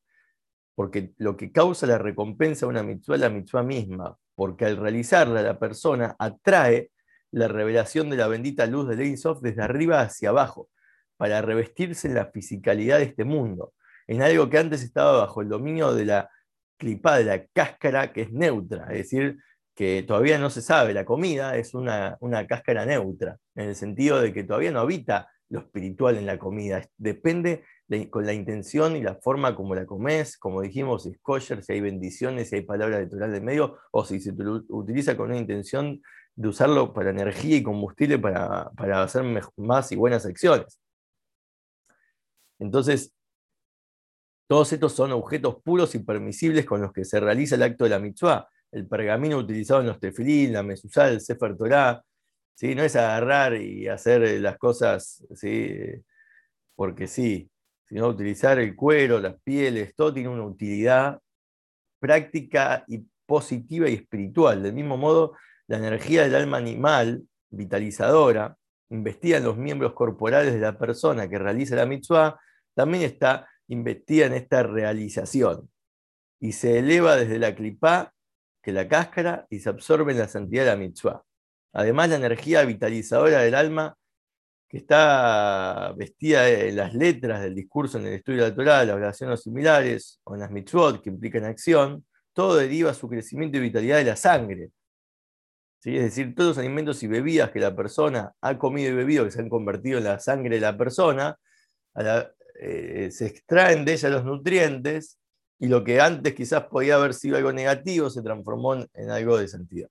S1: Porque lo que causa la recompensa a una mitzvah es la mitzvah misma. Porque al realizarla, la persona atrae la revelación de la bendita luz del Ein Sof desde arriba hacia abajo, para revestirse en la fisicalidad de este mundo, en algo que antes estaba bajo el dominio de la clipa, de la cáscara que es neutra, es decir, que todavía no se sabe, la comida es una, cáscara neutra, en el sentido de que todavía no habita lo espiritual en la comida, depende con la intención y la forma como la comes, como dijimos, si es kosher, si hay bendiciones, si hay palabras de Torah de medio, o si se utiliza con una intención de usarlo para energía y combustible para, para hacer más y buenas acciones. Entonces, todos estos son objetos puros y permisibles con los que se realiza el acto de la mitzvah el pergamino utilizado en los tefilín, la mesuzá, el sefer Torah, ¿sí? no es agarrar y hacer las cosas ¿sí? porque sí, sino utilizar el cuero, las pieles, todo tiene una utilidad práctica y positiva y espiritual. Del mismo modo, la energía del alma animal, vitalizadora, investida en los miembros corporales de la persona que realiza la mitzvah, también está investida en esta realización y se eleva desde la clipá que la cáscara y se absorbe en la santidad de la mitzvah. Además, la energía vitalizadora del alma, que está vestida en las letras del discurso en el estudio de la Torah, las oraciones similares, o en las mitzvot que implican acción, todo deriva su crecimiento y vitalidad de la sangre. Es decir, todos los alimentos y bebidas que la persona ha comido y bebido, que se han convertido en la sangre de la persona, eh, se extraen de ella los nutrientes y lo que antes quizás podía haber sido algo negativo se transformó en algo de sentido.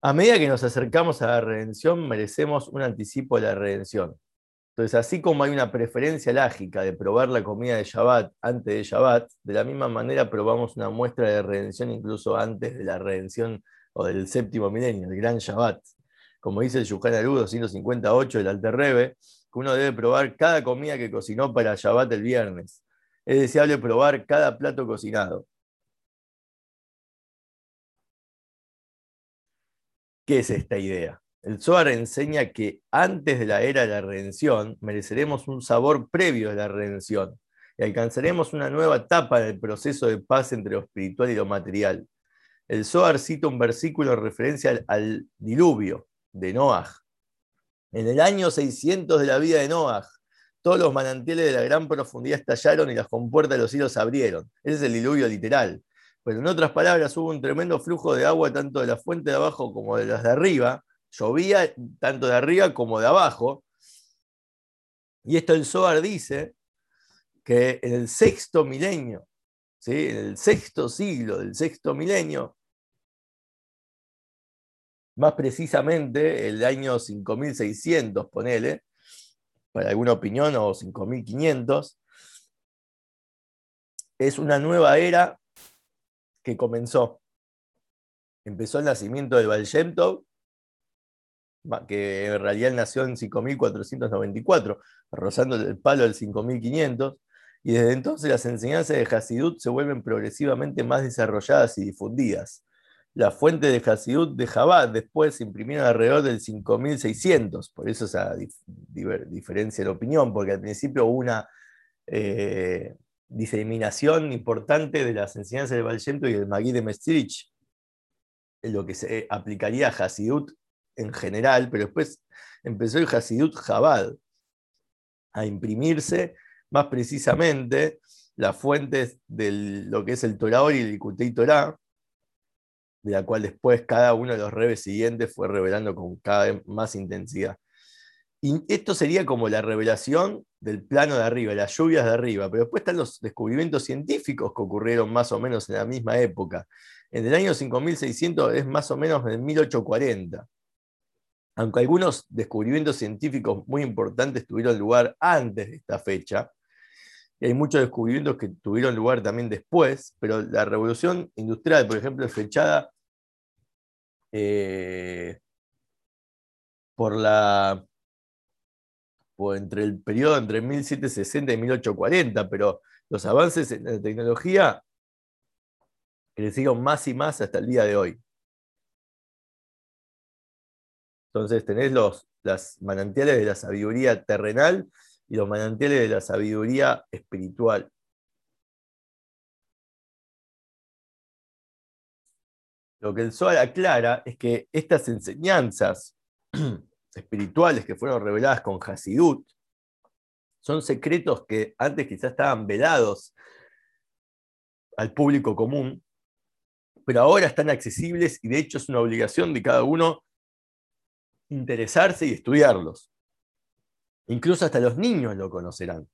S1: A medida que nos acercamos a la redención, merecemos un anticipo de la redención. Entonces, así como hay una preferencia lágica de probar la comida de Shabbat antes de Shabbat, de la misma manera probamos una muestra de redención incluso antes de la redención o del séptimo milenio, el gran Shabbat. Como dice el Yuhan Aru 258 del Alter Rebbe, que uno debe probar cada comida que cocinó para Shabbat el viernes. Es deseable probar cada plato cocinado. ¿Qué es esta idea? El Zohar enseña que antes de la era de la redención mereceremos un sabor previo de la redención y alcanzaremos una nueva etapa en el proceso de paz entre lo espiritual y lo material. El Zohar cita un versículo en referencia al, al diluvio de Noah, en el año 600 de la vida de Noah, todos los manantiales de la gran profundidad estallaron y las compuertas de los cielos abrieron. Ese es el diluvio literal. Pero en otras palabras, hubo un tremendo flujo de agua tanto de la fuente de abajo como de las de arriba. Llovía tanto de arriba como de abajo. Y esto el Zohar dice que en el sexto milenio, ¿sí? en el sexto siglo del sexto milenio, más precisamente el año 5600, ponele, para alguna opinión, o 5500, es una nueva era que comenzó. Empezó el nacimiento del Baal que en realidad nació en 5494, rozando el palo del 5500, y desde entonces las enseñanzas de Hasidut se vuelven progresivamente más desarrolladas y difundidas. La fuente de Hasidut de Jabad después se imprimieron alrededor del 5600, por eso esa diferencia de opinión, porque al principio hubo una eh, diseminación importante de las enseñanzas del Baal y del Magui de Mestrich, lo que se aplicaría a Hasidut en general, pero después empezó el Hasidut Jabad a imprimirse más precisamente las fuentes de lo que es el Torah y el Ikutei Torah, de la cual después cada uno de los rebes siguientes fue revelando con cada vez más intensidad. Y esto sería como la revelación del plano de arriba, las lluvias de arriba, pero después están los descubrimientos científicos que ocurrieron más o menos en la misma época. En el año 5600 es más o menos en 1840. Aunque algunos descubrimientos científicos muy importantes tuvieron lugar antes de esta fecha, y hay muchos descubrimientos que tuvieron lugar también después, pero la revolución industrial, por ejemplo, es fechada eh, por la entre el periodo entre 1760 y 1840, pero los avances en la tecnología crecieron más y más hasta el día de hoy. Entonces tenés los las manantiales de la sabiduría terrenal y los manantiales de la sabiduría espiritual. Lo que el Zohar aclara es que estas enseñanzas espirituales que fueron reveladas con Hasidut son secretos que antes quizás estaban velados al público común, pero ahora están accesibles y de hecho es una obligación de cada uno interesarse y estudiarlos. Incluso hasta los niños lo conocerán.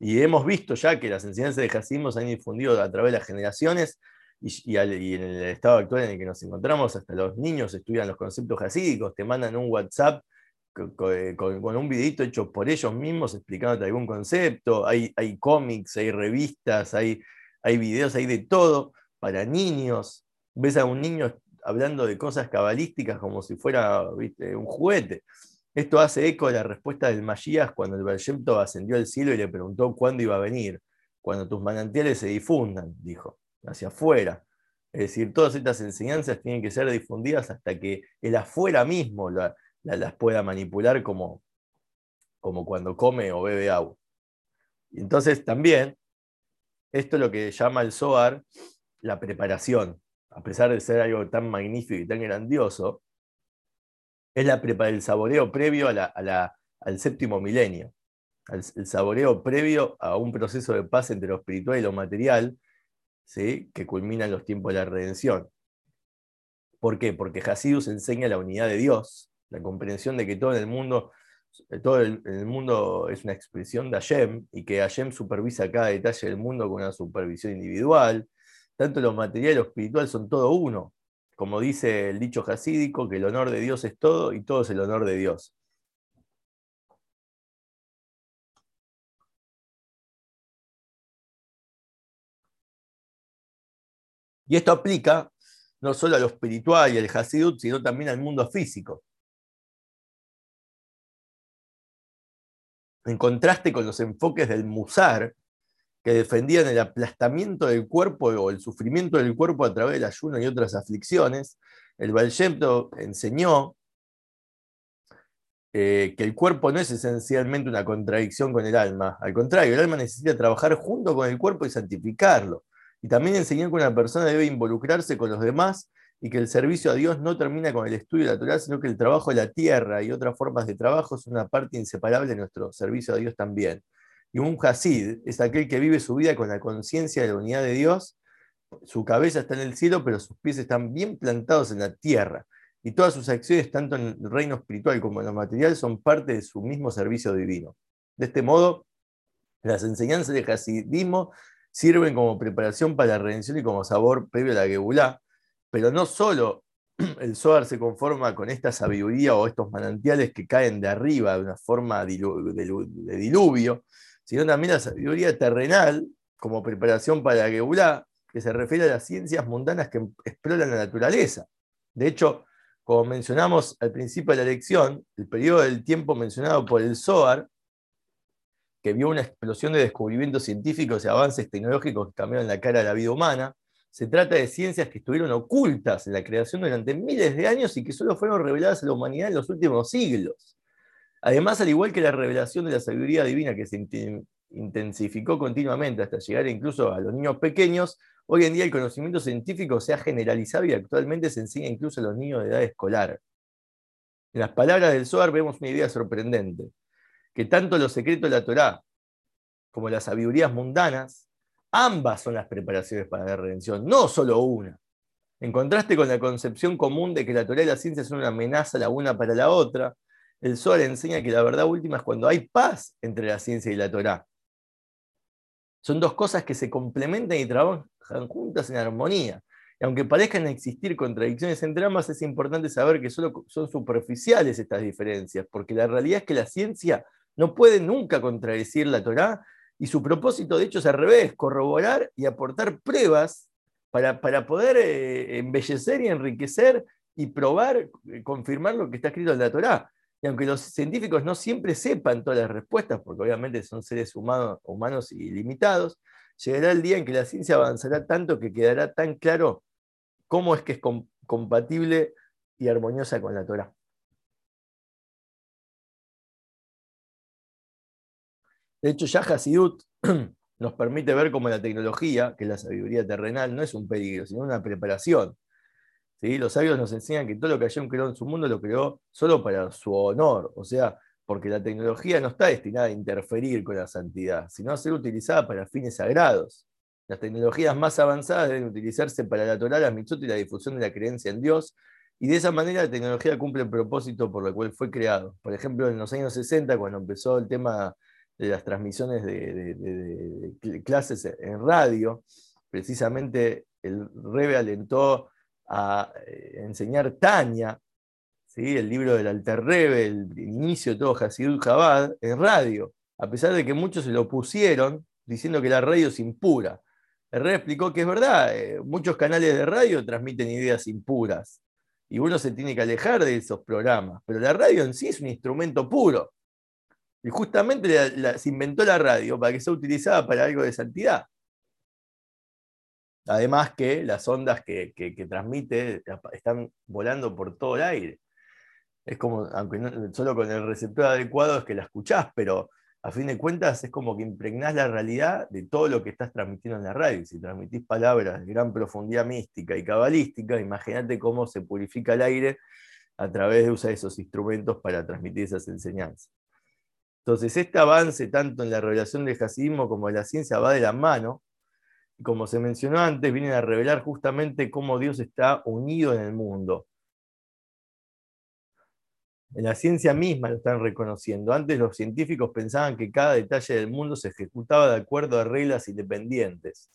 S1: Y hemos visto ya que las enseñanzas de Hasidut se han difundido a través de las generaciones y, en el estado actual en el que nos encontramos, hasta los niños estudian los conceptos hasídicos, te mandan un WhatsApp con, un videito hecho por ellos mismos explicándote algún concepto, hay, hay cómics, hay revistas, hay, hay videos, hay de todo para niños. Ves a un niño hablando de cosas cabalísticas como si fuera un juguete. Esto hace eco a la respuesta del Magías cuando el Bershemto ascendió al cielo y le preguntó cuándo iba a venir. Cuando tus manantiales se difundan, dijo, hacia afuera. Es decir, todas estas enseñanzas tienen que ser difundidas hasta que el afuera mismo las pueda manipular como, como cuando come o bebe agua. Entonces también, esto es lo que llama el Zohar la preparación. A pesar de ser algo tan magnífico y tan grandioso, es la el saboreo previo al séptimo milenio, el saboreo previo a un proceso de paz entre lo espiritual y lo material, ¿sí? que culmina en los tiempos de la redención. ¿Por qué? Porque Hasidus enseña la unidad de Dios, la comprensión de que todo en el mundo, todo el, mundo es una expresión de Hashem y que Hashem supervisa cada detalle del mundo con una supervisión individual. Tanto lo material y lo espiritual son todo uno como dice el dicho jasídico, que el honor de Dios es todo y todo es el honor de Dios. Y esto aplica no solo a lo espiritual y al Hasidut, sino también al mundo físico. En contraste con los enfoques del Musar, que defendían el aplastamiento del cuerpo o el sufrimiento del cuerpo a través del ayuno y otras aflicciones, el Baal enseñó eh, que el cuerpo no es esencialmente una contradicción con el alma, al contrario, el alma necesita trabajar junto con el cuerpo y santificarlo. Y también enseñó que una persona debe involucrarse con los demás y que el servicio a Dios no termina con el estudio natural, sino que el trabajo de la tierra y otras formas de trabajo es una parte inseparable de nuestro servicio a Dios también. Y un Hasid es aquel que vive su vida con la conciencia de la unidad de Dios. Su cabeza está en el cielo, pero sus pies están bien plantados en la tierra. Y todas sus acciones, tanto en el reino espiritual como en lo material, son parte de su mismo servicio divino. De este modo, las enseñanzas del Hasidismo sirven como preparación para la redención y como sabor previo a la Gebulá, pero no solo el Zohar se conforma con esta sabiduría o estos manantiales que caen de arriba de una forma de diluvio, sino también la sabiduría terrenal como preparación para la Geulá, que se refiere a las ciencias mundanas que exploran la naturaleza. De hecho, como mencionamos al principio de la lección, el periodo del tiempo mencionado por el Zohar, que vio una explosión de descubrimientos científicos y avances tecnológicos que cambiaron la cara de la vida humana, se trata de ciencias que estuvieron ocultas en la creación durante miles de años y que solo fueron reveladas a la humanidad en los últimos siglos. Además, al igual que la revelación de la sabiduría divina que se intensificó continuamente hasta llegar incluso a los niños pequeños, hoy en día el conocimiento científico se ha generalizado y actualmente se enseña incluso a los niños de edad escolar. En las palabras del Zohar vemos una idea sorprendente, que tanto los secretos de la Torá como las sabidurías mundanas, ambas son las preparaciones para la redención, no solo una. En contraste con la concepción común de que la Torá y la ciencia son una amenaza la una para la otra, el Zohar enseña que la verdad última es cuando hay paz entre la ciencia y la Torá. Son dos cosas que se complementan y trabajan juntas en armonía. Y aunque parezcan existir contradicciones entre ambas, es importante saber que solo son superficiales estas diferencias, porque la realidad es que la ciencia no puede nunca contradecir la Torá, y su propósito, de hecho, es al revés, corroborar y aportar pruebas para, para poder eh, embellecer y enriquecer y probar, eh, confirmar lo que está escrito en la Torá. Y aunque los científicos no siempre sepan todas las respuestas, porque obviamente son seres humanos, humanos limitados, llegará el día en que la ciencia avanzará tanto que quedará tan claro cómo es que es compatible y armoniosa con la Torah. De hecho, ya nos permite ver cómo la tecnología, que es la sabiduría terrenal, no es un peligro, sino una preparación los sabios nos enseñan que todo lo que Hashem creó en su mundo lo creó solo para su honor, o sea, porque la tecnología no está destinada a interferir con la santidad, sino a ser utilizada para fines sagrados. Las tecnologías más avanzadas deben utilizarse para la Torah, la mitzvot y la difusión de la creencia en Dios, y de esa manera la tecnología cumple el propósito por el cual fue creado. Por ejemplo, en los años 60, cuando empezó el tema de las transmisiones de, clases en radio, precisamente el Rebe alentó a eh, enseñar Tania, ¿sí? el libro del Alter Rebbe, el, inicio de todo Hasidut Chabad, en radio, a pesar de que muchos se lo pusieron diciendo que la radio es impura. El rey explicó que es verdad, eh, muchos canales de radio transmiten ideas impuras y uno se tiene que alejar de esos programas, pero la radio en sí es un instrumento puro. Y justamente se inventó la radio para que sea utilizada para algo de santidad. Además que las ondas que, transmite están volando por todo el aire. Es como, aunque solo con el receptor adecuado es que la escuchás, pero a fin de cuentas es como que impregnás la realidad de todo lo que estás transmitiendo en la radio. Si transmitís palabras de gran profundidad mística y cabalística, imagínate cómo se purifica el aire a través de usar esos instrumentos para transmitir esas enseñanzas. Entonces, este avance tanto en la revelación del hasidismo como de la ciencia va de la mano, como se mencionó antes, vienen a revelar justamente cómo Dios está unido en el mundo. En la ciencia misma lo están reconociendo. Antes los científicos pensaban que cada detalle del mundo se ejecutaba de acuerdo a reglas independientes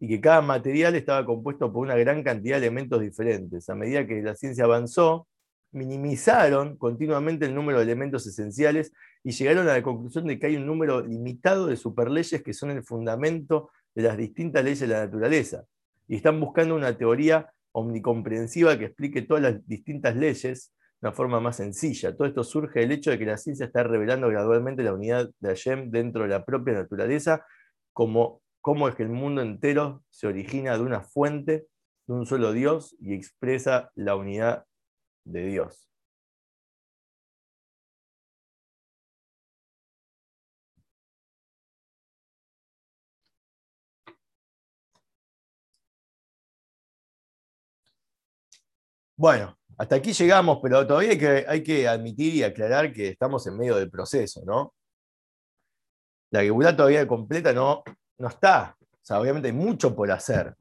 S1: y que cada material estaba compuesto por una gran cantidad de elementos diferentes. A medida que la ciencia avanzó, minimizaron continuamente el número de elementos esenciales y llegaron a la conclusión de que hay un número limitado de superleyes que son el fundamento de las distintas leyes de la naturaleza. Y están buscando una teoría omnicomprensiva que explique todas las distintas leyes de una forma más sencilla. Todo esto surge del hecho de que la ciencia está revelando gradualmente la unidad de Hashem dentro de la propia naturaleza, como cómo es que el mundo entero se origina de una fuente, de un solo Dios, y expresa la unidad de Dios. Bueno, hasta aquí llegamos, pero todavía hay que, admitir y aclarar que estamos en medio del proceso, ¿no? La Geburá todavía completa no, no está. O sea, obviamente hay mucho por hacer.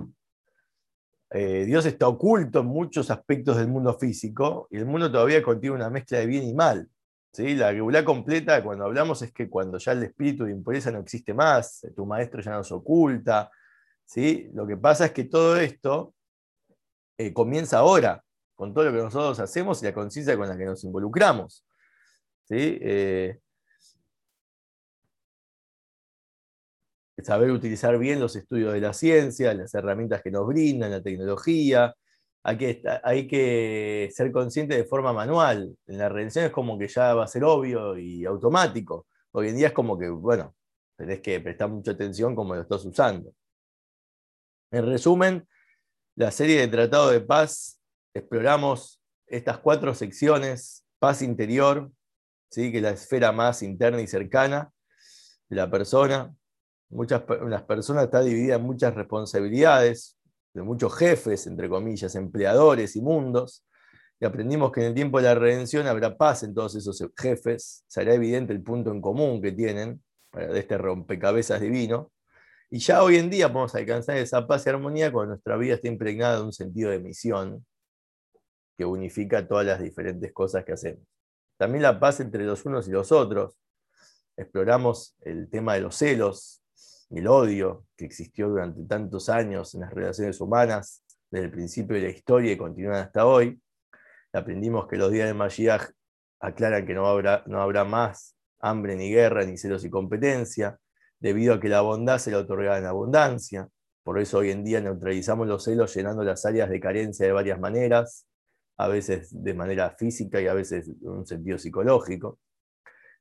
S1: Eh, Dios está oculto en muchos aspectos del mundo físico y el mundo todavía contiene una mezcla de bien y mal. ¿sí? La Geburá completa, cuando hablamos, es que cuando ya el espíritu de impureza no existe más, tu maestro ya nos oculta. ¿sí? Lo que pasa es que todo esto eh, comienza ahora con todo lo que nosotros hacemos y la conciencia con la que nos involucramos. ¿sí? Eh, saber utilizar bien los estudios de la ciencia, las herramientas que nos brindan, la tecnología. hay que, hay que ser consciente de forma manual. En la redención es como que ya va a ser obvio y automático. Hoy en día es como que, bueno, tenés que prestar mucha atención como lo estás usando. En resumen, la serie de Tratado de Paz exploramos estas cuatro secciones, paz interior, ¿sí? que es la esfera más interna y cercana de la persona. Muchas, las personas están divididas en muchas responsabilidades, de muchos jefes, entre comillas, empleadores y mundos, y aprendimos que en el tiempo de la redención habrá paz en todos esos jefes, será evidente el punto en común que tienen de este rompecabezas divino, y ya hoy en día podemos alcanzar esa paz y armonía cuando nuestra vida está impregnada de un sentido de misión que unifica todas las diferentes cosas que hacemos. También la paz entre los unos y los otros. Exploramos el tema de los celos, el odio que existió durante tantos años en las relaciones humanas, desde el principio de la historia y continúan hasta hoy. Aprendimos que los días de Mashiach aclaran que no habrá, no habrá más hambre ni guerra, ni celos y competencia, debido a que la bondad se la otorgaba en abundancia. Por eso hoy en día neutralizamos los celos llenando las áreas de carencia de varias maneras, a veces de manera física y a veces en un sentido psicológico.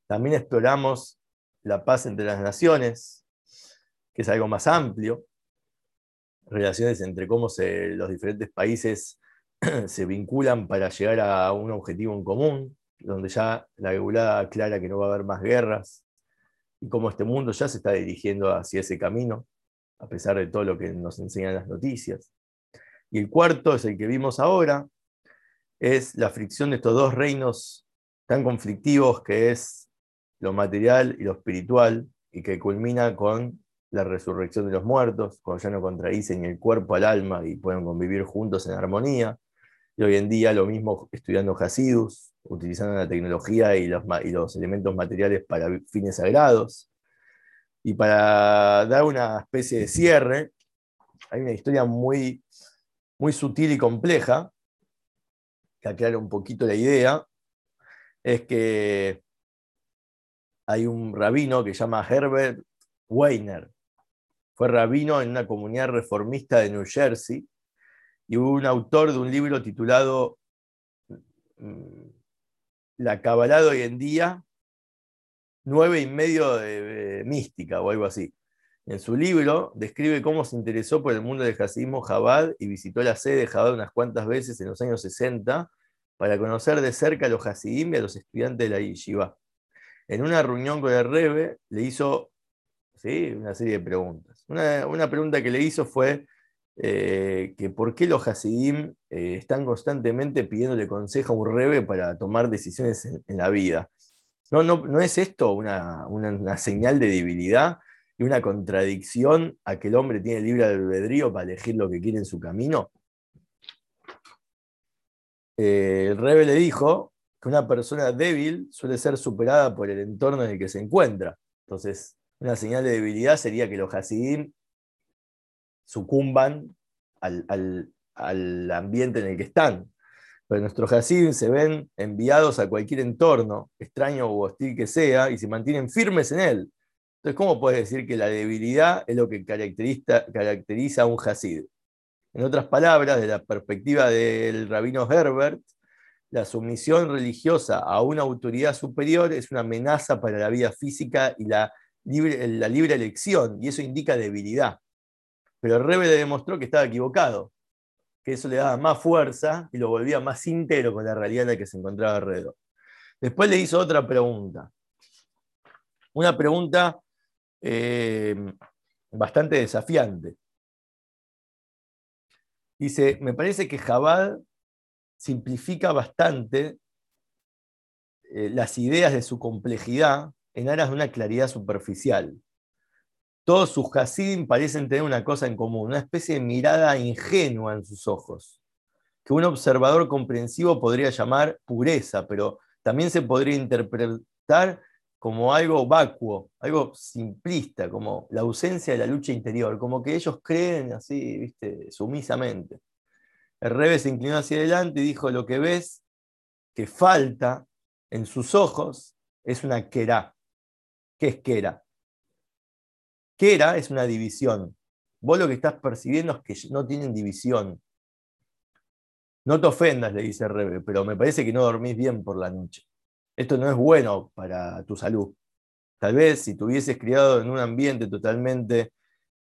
S1: También exploramos la paz entre las naciones, que es algo más amplio, relaciones entre cómo los diferentes países se vinculan para llegar a un objetivo en común, donde ya la regulada aclara que no va a haber más guerras, y cómo este mundo ya se está dirigiendo hacia ese camino, a pesar de todo lo que nos enseñan las noticias. Y el cuarto es el que vimos ahora, es la fricción de estos dos reinos tan conflictivos que es lo material y lo espiritual, y que culmina con la resurrección de los muertos, cuando ya no contradicen el cuerpo al alma y pueden convivir juntos en armonía. Y hoy en día lo mismo estudiando Hasidus, utilizando la tecnología y los, y los elementos materiales para fines sagrados. Y para dar una especie de cierre, hay una historia muy, muy sutil y compleja, que aclara un poquito la idea, es que hay un rabino que se llama Herbert Weiner, fue rabino en una comunidad reformista de New Jersey y hubo un autor de un libro titulado mm, La Cabalá hoy en día, nueve y medio de, mística o algo así. En su libro describe cómo se interesó por el mundo del jasidismo Jabad y visitó la sede de Jabad unas cuantas veces en los años 60 para conocer de cerca a los hasidim y a los estudiantes de la yeshiva. En una reunión con el Rebe le hizo ¿sí? una serie de preguntas. Una, pregunta que le hizo fue eh, que por qué los Hasidim eh, están constantemente pidiéndole consejo a un rebe para tomar decisiones en, la vida. ¿No, no, es esto una, señal de debilidad y una contradicción a que el hombre tiene libre albedrío para elegir lo que quiere en su camino? Eh, el rebe le dijo que una persona débil suele ser superada por el entorno en el que se encuentra. Entonces, una señal de debilidad sería que los Hasidim sucumban al, ambiente en el que están. Pero nuestros Hasidim se ven enviados a cualquier entorno, extraño o hostil que sea, y se mantienen firmes en él. Entonces, ¿cómo puedes decir que la debilidad es lo que caracteriza, caracteriza a un Hasid? En otras palabras, desde la perspectiva del rabino Herbert, la sumisión religiosa a una autoridad superior es una amenaza para la vida física y la la libre elección, y eso indica debilidad. Pero Rebe le demostró que estaba equivocado, que eso le daba más fuerza y lo volvía más íntegro con la realidad en la que se encontraba alrededor. Después le hizo otra pregunta. Una pregunta eh, bastante desafiante. Dice, me parece que Jabal simplifica bastante eh, las ideas de su complejidad en aras de una claridad superficial. Todos sus Hasidim parecen tener una cosa en común, una especie de mirada ingenua en sus ojos, que un observador comprensivo podría llamar pureza, pero también se podría interpretar como algo vacuo, algo simplista, como la ausencia de la lucha interior, como que ellos creen así, viste, sumisamente. El Rebe se inclinó hacia adelante y dijo, lo que ves que falta en sus ojos es una querá, ¿Qué es Kera? Kera es una división. Vos lo que estás percibiendo es que no tienen división. No te ofendas, le dice Rebe, pero me parece que no dormís bien por la noche. Esto no es bueno para tu salud. Tal vez si te hubieses criado en un ambiente totalmente,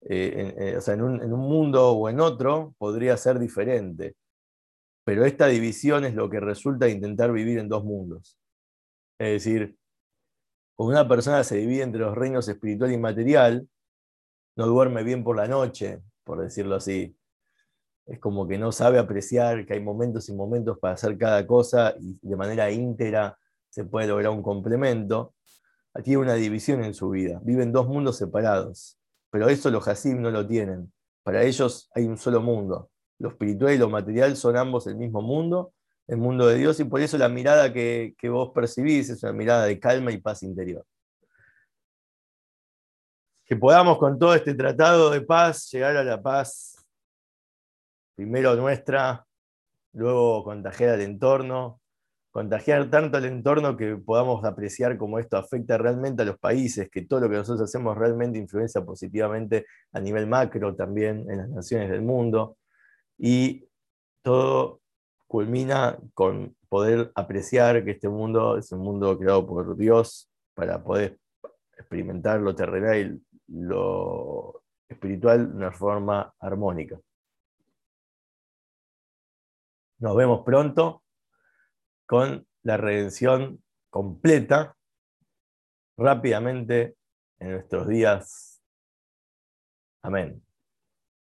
S1: eh, eh, o sea, en un, en un mundo o en otro, podría ser diferente. Pero esta división es lo que resulta intentar vivir en dos mundos. Es decir, cuando una persona se divide entre los reinos espiritual y material, no duerme bien por la noche, por decirlo así. Es como que no sabe apreciar que hay momentos y momentos para hacer cada cosa y de manera íntegra se puede lograr un complemento. Aquí hay una división en su vida. Viven dos mundos separados, pero eso los Hasim no lo tienen. Para ellos hay un solo mundo. Lo espiritual y lo material son ambos el mismo mundo, el mundo de Dios, y por eso la mirada que, vos percibís es una mirada de calma y paz interior que podamos con todo este tratado de paz llegar a la paz, primero nuestra, luego contagiar al entorno, contagiar tanto al entorno que podamos apreciar cómo esto afecta realmente a los países, que todo lo que nosotros hacemos realmente influencia positivamente a nivel macro también en las naciones del mundo. Y todo culmina con poder apreciar que este mundo es un mundo creado por Dios para poder experimentar lo terrenal lo espiritual de una forma armónica. Nos vemos pronto con la redención completa, rápidamente en nuestros días. Amén.